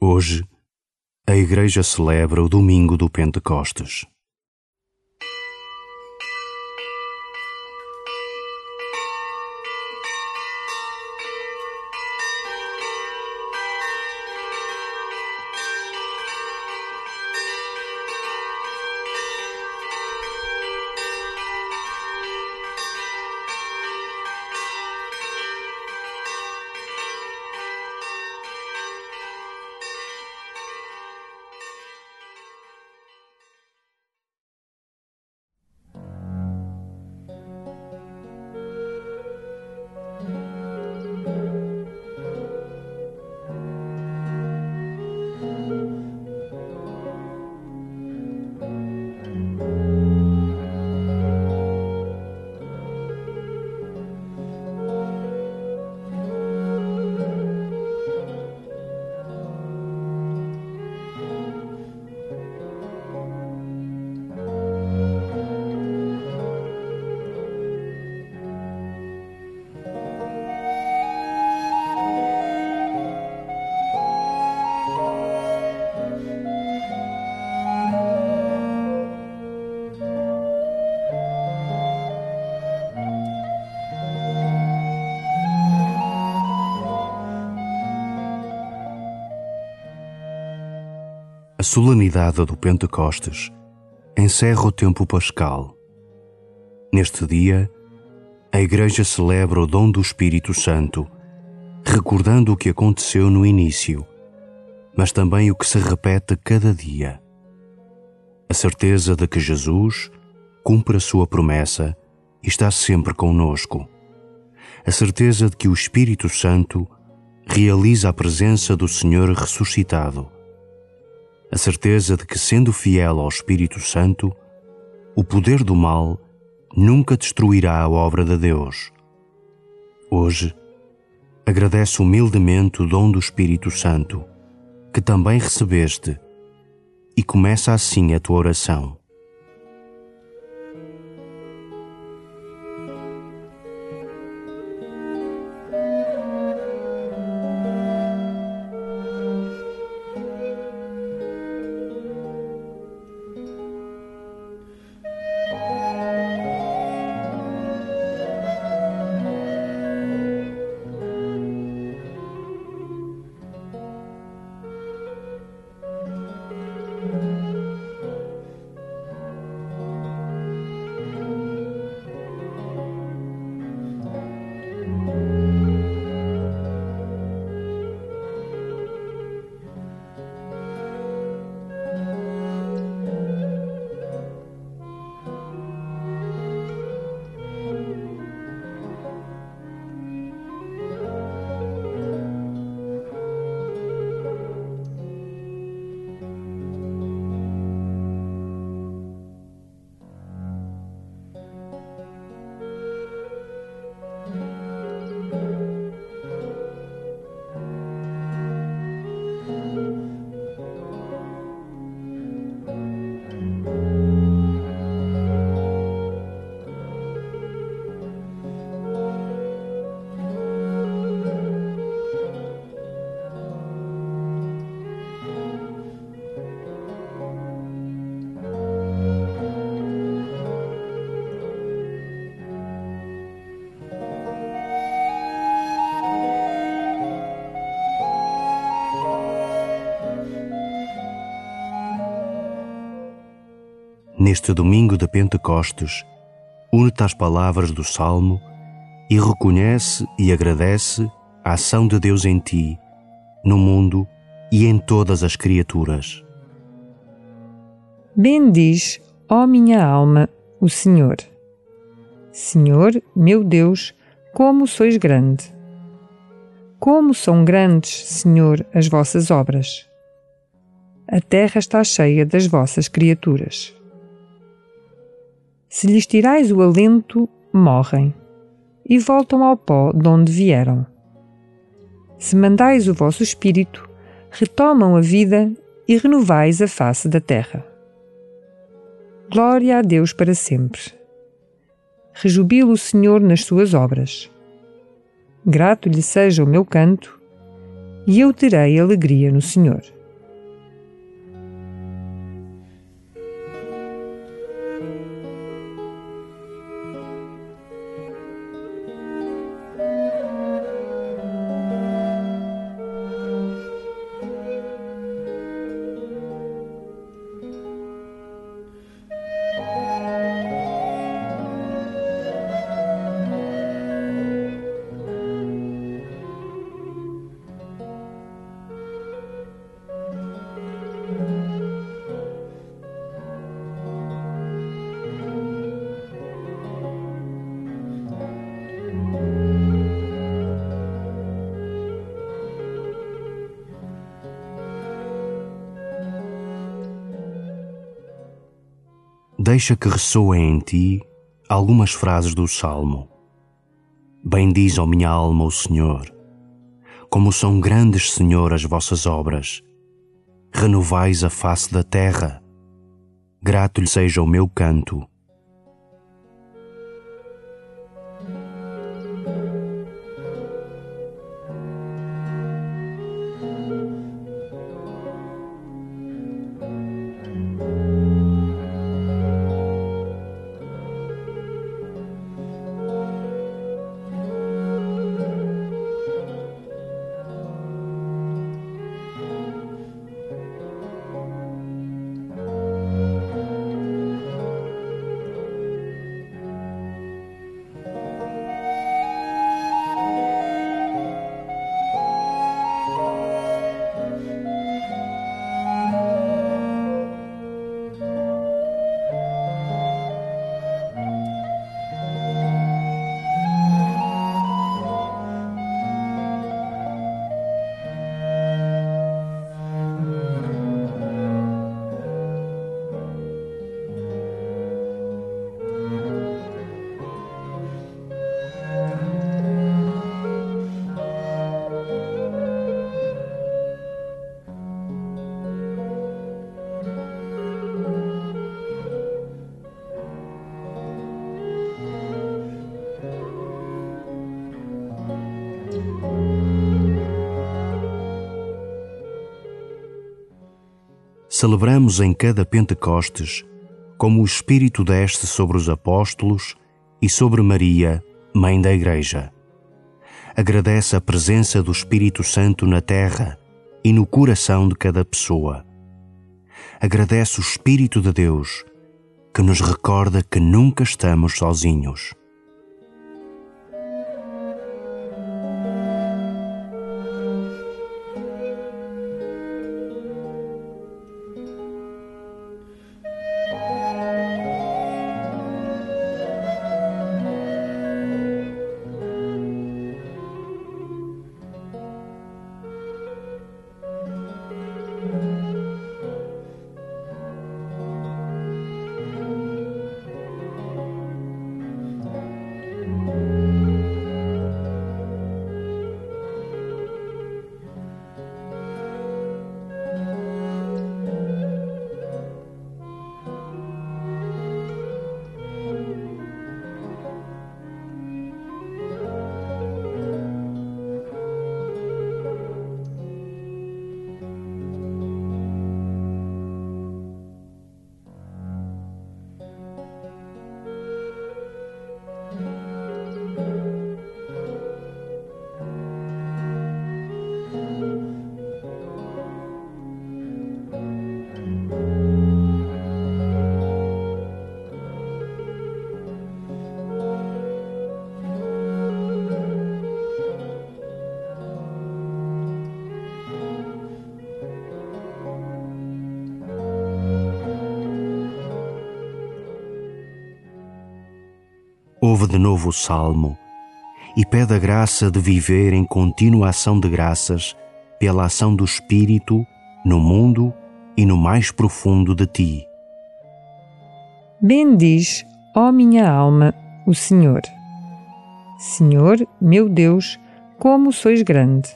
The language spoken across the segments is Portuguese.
Hoje, a Igreja celebra o Domingo do Pentecostes. A solenidade do Pentecostes encerra o tempo pascal. Neste dia, a Igreja celebra o dom do Espírito Santo, recordando o que aconteceu no início, mas também o que se repete cada dia. A certeza de que Jesus cumpre a sua promessa e está sempre conosco. A certeza de que o Espírito Santo realiza a presença do Senhor ressuscitado a certeza de que, sendo fiel ao Espírito Santo, o poder do mal nunca destruirá a obra de Deus. Hoje, agradece humildemente o dom do Espírito Santo, que também recebeste, e começa assim a tua oração. Neste domingo de Pentecostes, une-te às palavras do Salmo e reconhece e agradece a ação de Deus em ti, no mundo e em todas as criaturas. Bendiz, ó minha alma, o Senhor. Senhor, meu Deus, como sois grande. Como são grandes, Senhor, as vossas obras. A terra está cheia das vossas criaturas. Se lhes tirais o alento, morrem e voltam ao pó de onde vieram. Se mandais o vosso espírito, retomam a vida e renovais a face da terra. Glória a Deus para sempre. Rejubilo o Senhor nas suas obras. Grato lhe seja o meu canto e eu terei alegria no Senhor. Deixa que ressoem em ti algumas frases do Salmo. Bendiz, ó minha alma, o Senhor. Como são grandes, Senhor, as vossas obras. Renovais a face da terra. Grato lhe seja o meu canto celebramos em cada Pentecostes como o Espírito desce sobre os apóstolos e sobre Maria, Mãe da Igreja. Agradece a presença do Espírito Santo na terra e no coração de cada pessoa. Agradece o Espírito de Deus que nos recorda que nunca estamos sozinhos. De novo o salmo e pede a graça de viver em contínua ação de graças pela ação do Espírito no mundo e no mais profundo de ti. Bendiz, ó minha alma, o Senhor. Senhor, meu Deus, como sois grande.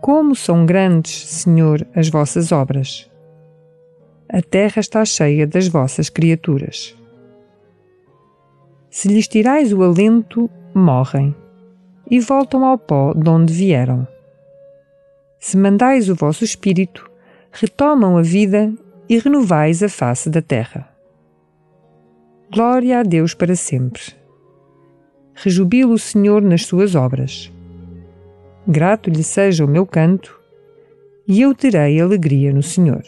Como são grandes, Senhor, as vossas obras. A terra está cheia das vossas criaturas. Se lhes tirais o alento, morrem e voltam ao pó de onde vieram. se mandais o vosso espírito, retomam a vida e renovais a face da terra. Glória a Deus para sempre. Rejubilo o Senhor nas suas obras. Grato lhe seja o meu canto, e eu terei alegria no Senhor.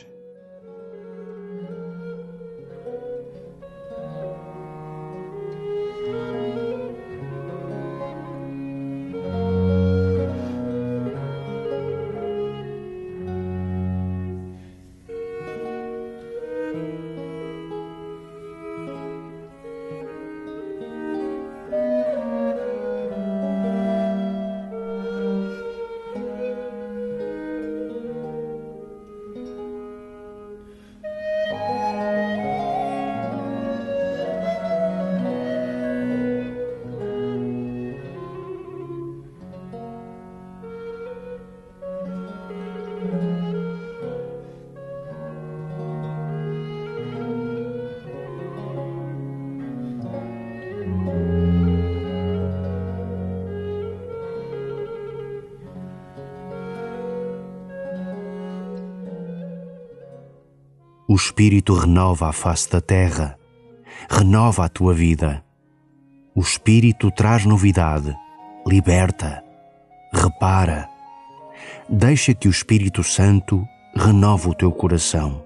Espírito renova a face da terra, renova a tua vida. O Espírito traz novidade, liberta, repara. Deixa que o Espírito Santo renove o teu coração.